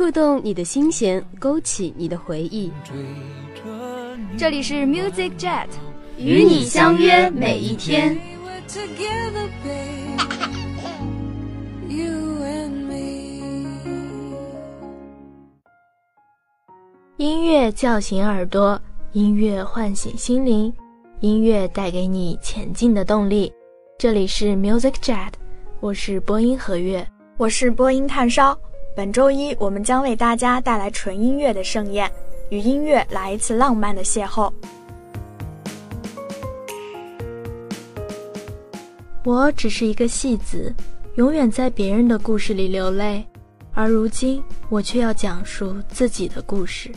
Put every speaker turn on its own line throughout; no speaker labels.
触动你的心弦，勾起你的回忆。
这里是 Music Jet，
与你相约每一天。音乐叫醒耳朵，音乐唤醒心灵，音乐带给你前进的动力。这里是 Music Jet，我是播音何月，
我是播音炭烧。本周一，我们将为大家带来纯音乐的盛宴，与音乐来一次浪漫的邂逅。
我只是一个戏子，永远在别人的故事里流泪，而如今我却要讲述自己的故事。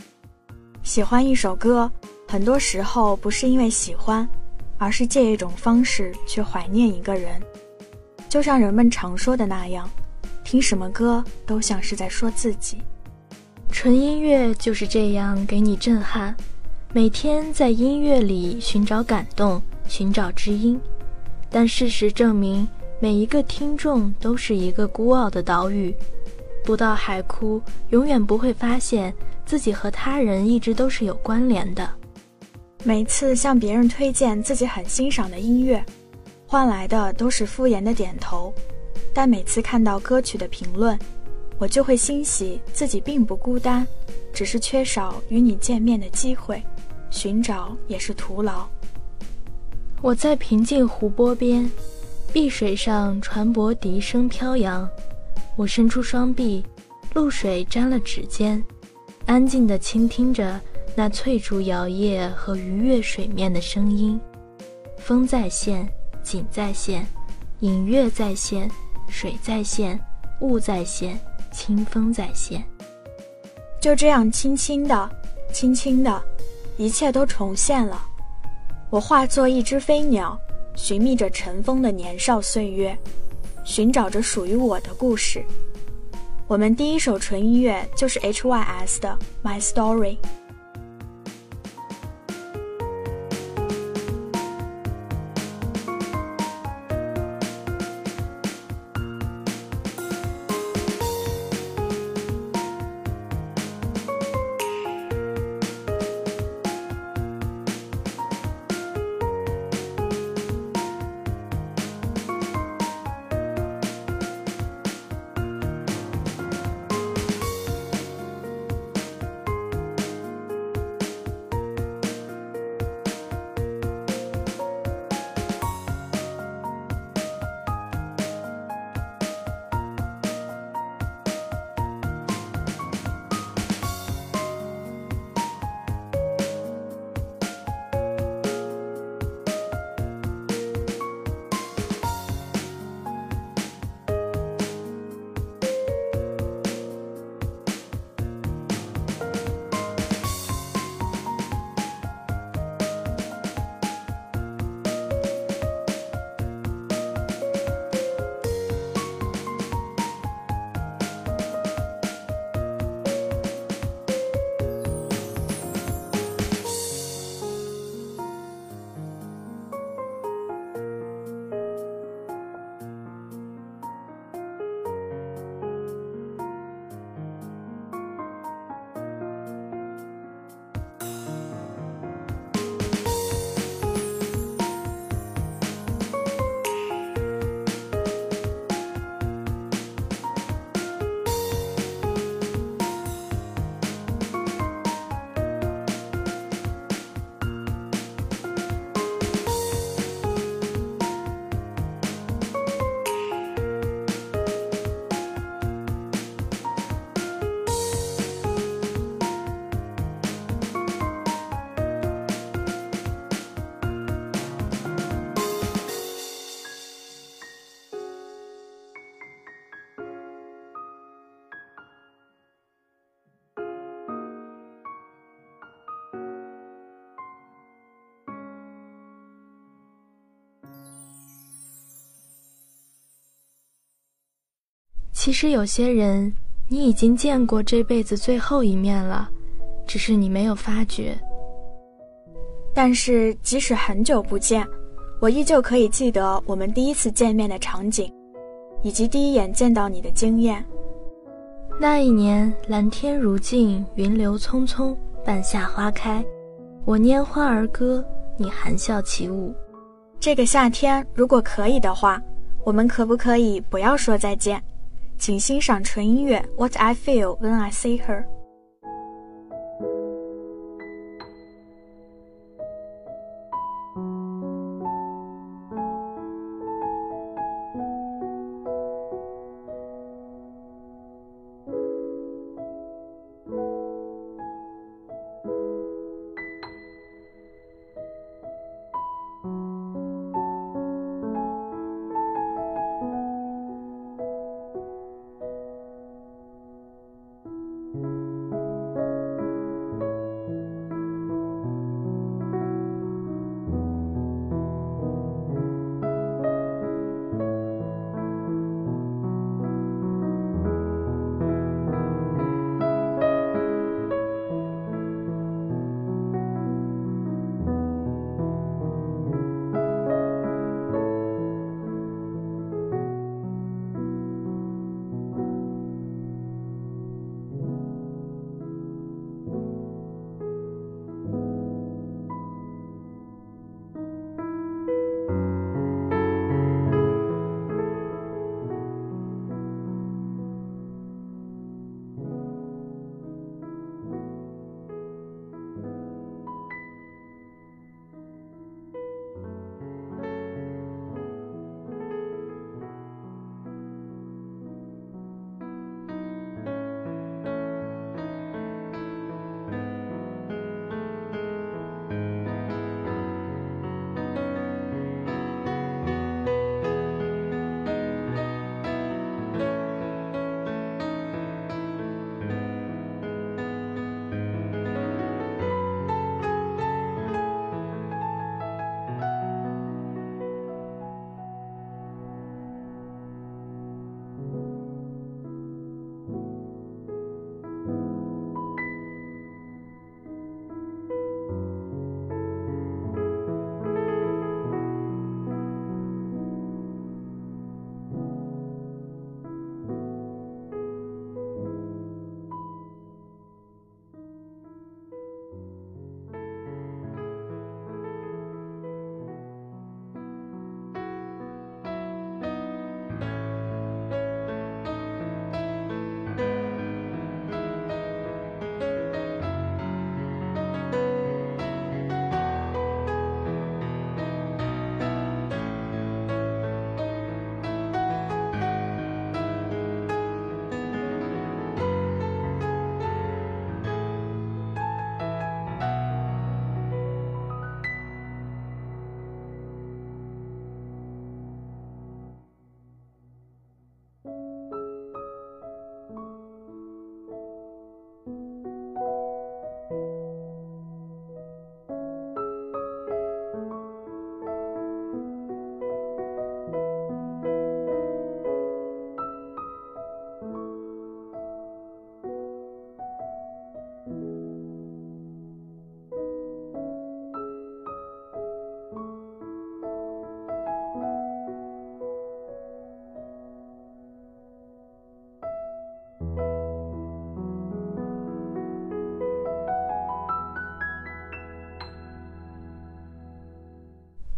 喜欢一首歌，很多时候不是因为喜欢。而是借一种方式去怀念一个人，就像人们常说的那样，听什么歌都像是在说自己。
纯音乐就是这样给你震撼，每天在音乐里寻找感动，寻找知音。但事实证明，每一个听众都是一个孤傲的岛屿，不到海枯，永远不会发现自己和他人一直都是有关联的。
每次向别人推荐自己很欣赏的音乐，换来的都是敷衍的点头。但每次看到歌曲的评论，我就会欣喜自己并不孤单，只是缺少与你见面的机会，寻找也是徒劳。
我在平静湖泊边，碧水上船舶笛声飘扬，我伸出双臂，露水沾了指尖，安静地倾听着。那翠竹摇曳和鱼跃水面的声音，风在线，景在线，影月在线，水在线，雾在线，清风在线。
就这样，轻轻的，轻轻的，一切都重现了。我化作一只飞鸟，寻觅着尘封的年少岁月，寻找着属于我的故事。我们第一首纯音乐就是 H.Y.S 的《My Story》。
其实有些人，你已经见过这辈子最后一面了，只是你没有发觉。
但是即使很久不见，我依旧可以记得我们第一次见面的场景，以及第一眼见到你的经验。
那一年，蓝天如镜，云流匆匆，半夏花开，我拈花而歌，你含笑起舞。
这个夏天，如果可以的话，我们可不可以不要说再见？请欣赏纯音乐《What I Feel When I See Her》。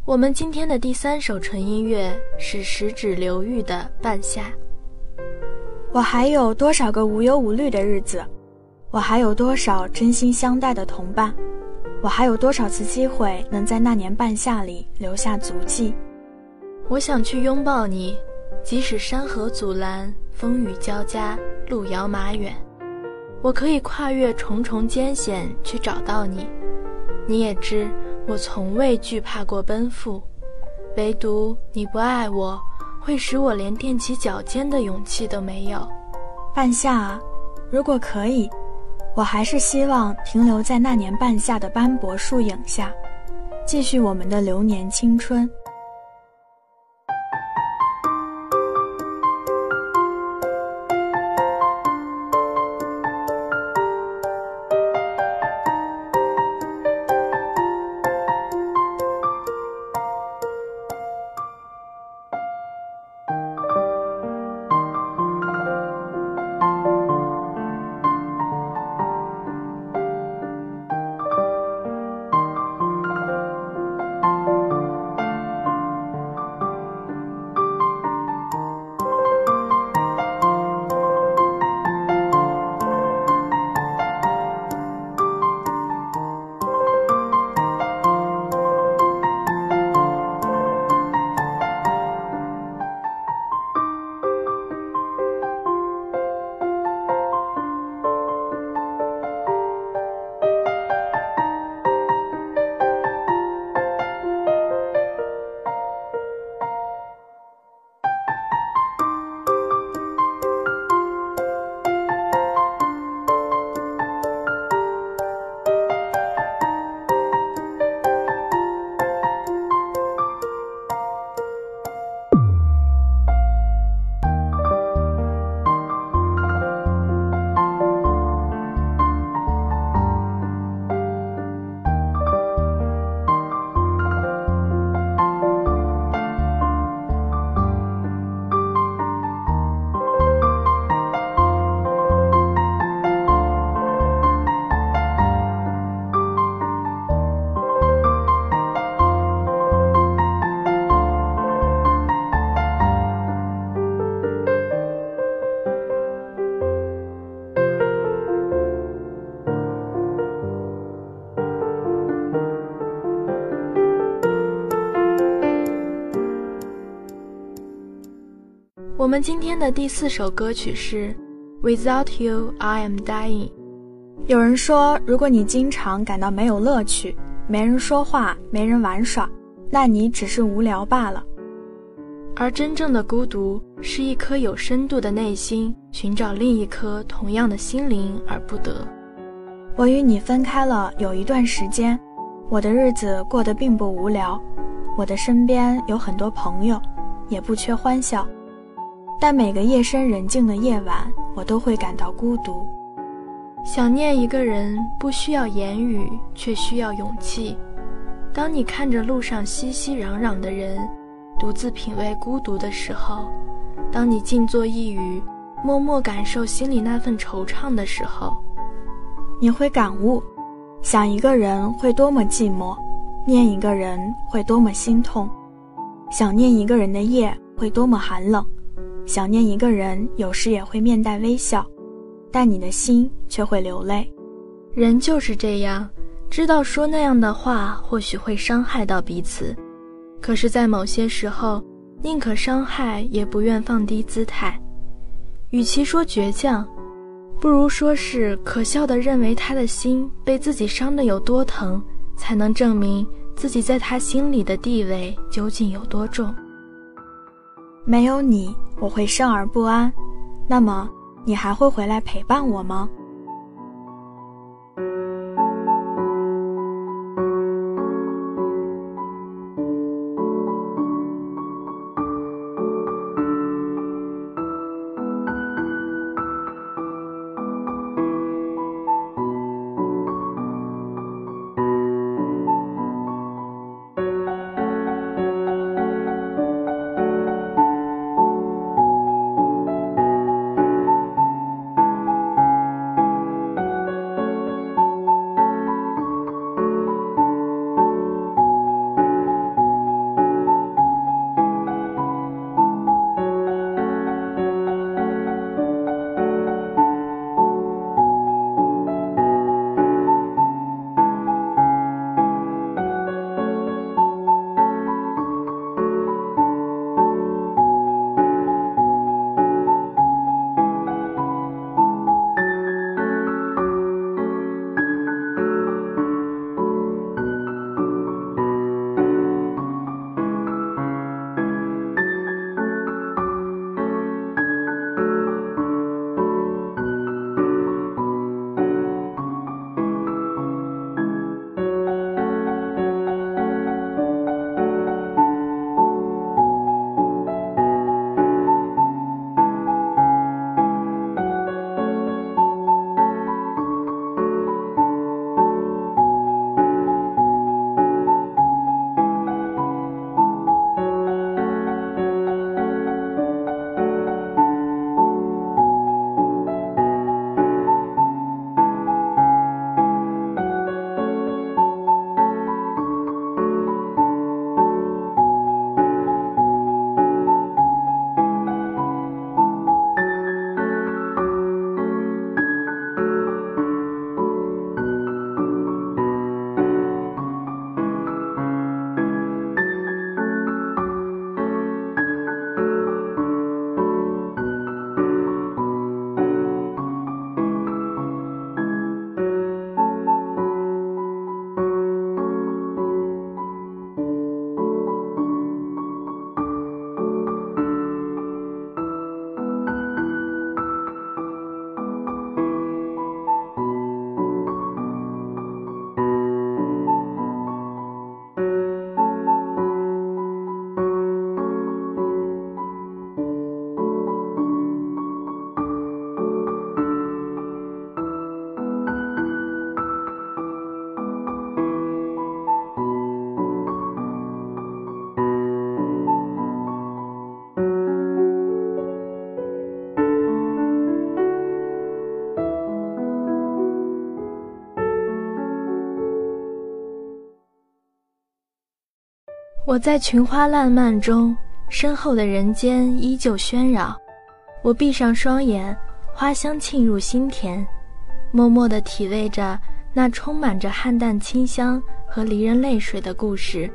我们今天的第三首纯音乐是十指流域的《半夏》。
我还有多少个无忧无虑的日子？我还有多少真心相待的同伴？我还有多少次机会能在那年半夏里留下足迹？
我想去拥抱你，即使山河阻拦，风雨交加，路遥马远，我可以跨越重重艰险去找到你。你也知。我从未惧怕过奔赴，唯独你不爱我，会使我连踮起脚尖的勇气都没有。
半夏啊，如果可以，我还是希望停留在那年半夏的斑驳树影下，继续我们的流年青春。
我们今天的第四首歌曲是《Without You I Am Dying》。
有人说，如果你经常感到没有乐趣，没人说话，没人玩耍，那你只是无聊罢了。
而真正的孤独，是一颗有深度的内心寻找另一颗同样的心灵而不得。
我与你分开了有一段时间，我的日子过得并不无聊，我的身边有很多朋友，也不缺欢笑。但每个夜深人静的夜晚，我都会感到孤独。
想念一个人不需要言语，却需要勇气。当你看着路上熙熙攘攘的人，独自品味孤独的时候；当你静坐一隅，默默感受心里那份惆怅的时候，
你会感悟：想一个人会多么寂寞，念一个人会多么心痛。想念一个人的夜会多么寒冷。想念一个人，有时也会面带微笑，但你的心却会流泪。
人就是这样，知道说那样的话或许会伤害到彼此，可是，在某些时候，宁可伤害也不愿放低姿态。与其说倔强，不如说是可笑的认为他的心被自己伤得有多疼，才能证明自己在他心里的地位究竟有多重。
没有你。我会生而不安，那么你还会回来陪伴我吗？
我在群花烂漫中，身后的人间依旧喧扰。我闭上双眼，花香沁入心田，默默地体味着那充满着菡萏清香和离人泪水的故事。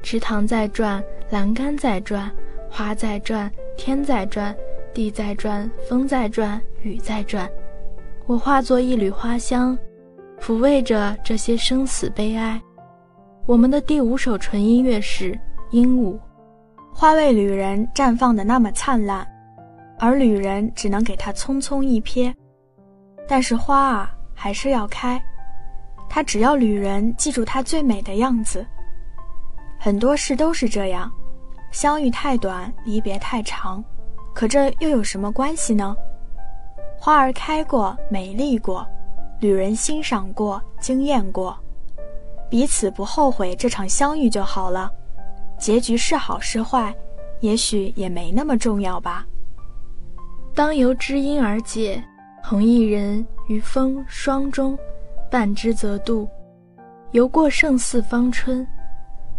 池塘在转，栏杆在转，花在转，天在转，地在转，风在转，雨在转。我化作一缕花香，抚慰着这些生死悲哀。我们的第五首纯音乐是《鹦鹉》，
花为旅人绽放的那么灿烂，而旅人只能给它匆匆一瞥。但是花啊，还是要开，它只要旅人记住它最美的样子。很多事都是这样，相遇太短，离别太长，可这又有什么关系呢？花儿开过，美丽过，旅人欣赏过，惊艳过，彼此不后悔这场相遇就好了。结局是好是坏，也许也没那么重要吧。
当由知音而解，同一人于风霜中，伴之则度，游过胜似芳春。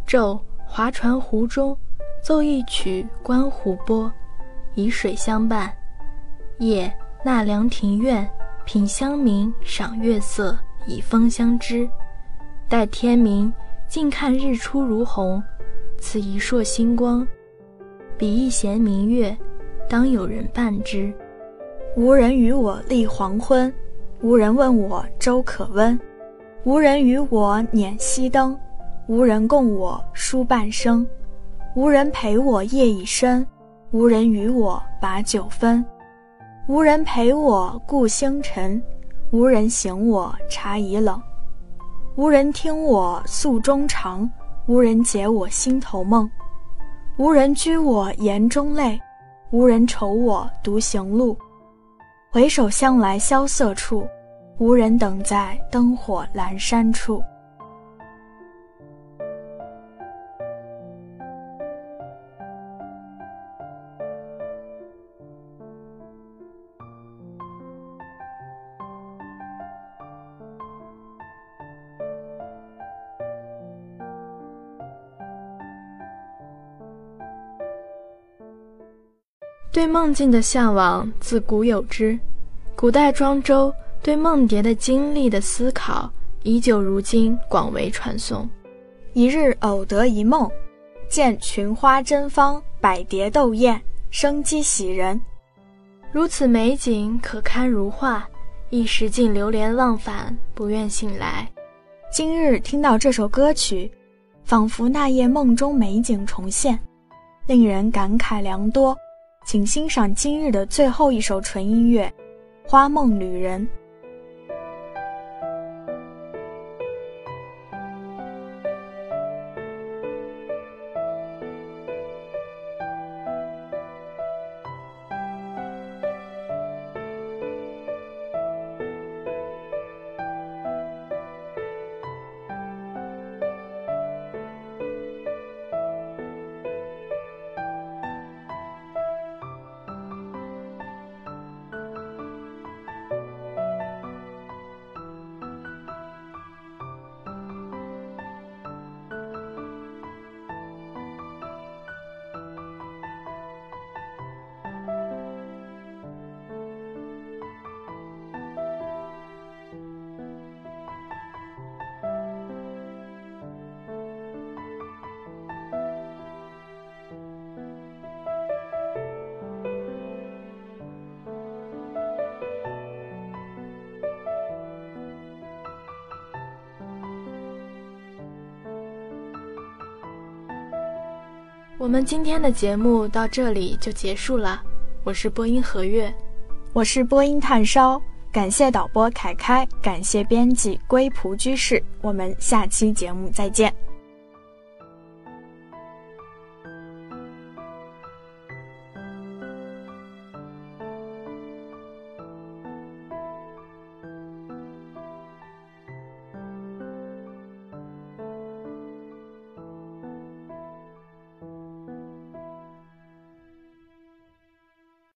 昼划船湖中，奏一曲观湖波，以水相伴；夜纳凉庭院，品香茗，赏月色，以风相知。待天明，静看日出如虹，此一烁星光，比一弦明月，当有人伴之。
无人与我立黄昏，无人问我粥可温，无人与我捻熄灯。无人共我书半生，无人陪我夜已深，无人与我把酒分，无人陪我顾星辰，无人醒我茶已冷，无人听我诉衷肠，无人解我心头梦，无人居我言中泪，无人愁我独行路，回首向来萧瑟处，无人等在灯火阑珊处。
梦境的向往自古有之，古代庄周对梦蝶的经历的思考，依旧如今广为传颂。
一日偶得一梦，见群花争芳，百蝶斗艳，生机喜人。
如此美景可堪如画，一时竟流连忘返，不愿醒来。
今日听到这首歌曲，仿佛那夜梦中美景重现，令人感慨良多。请欣赏今日的最后一首纯音乐，《花梦旅人》。
我们今天的节目到这里就结束了。我是播音何月，
我是播音炭烧。感谢导播凯凯，感谢编辑归仆居士。我们下期节目再见。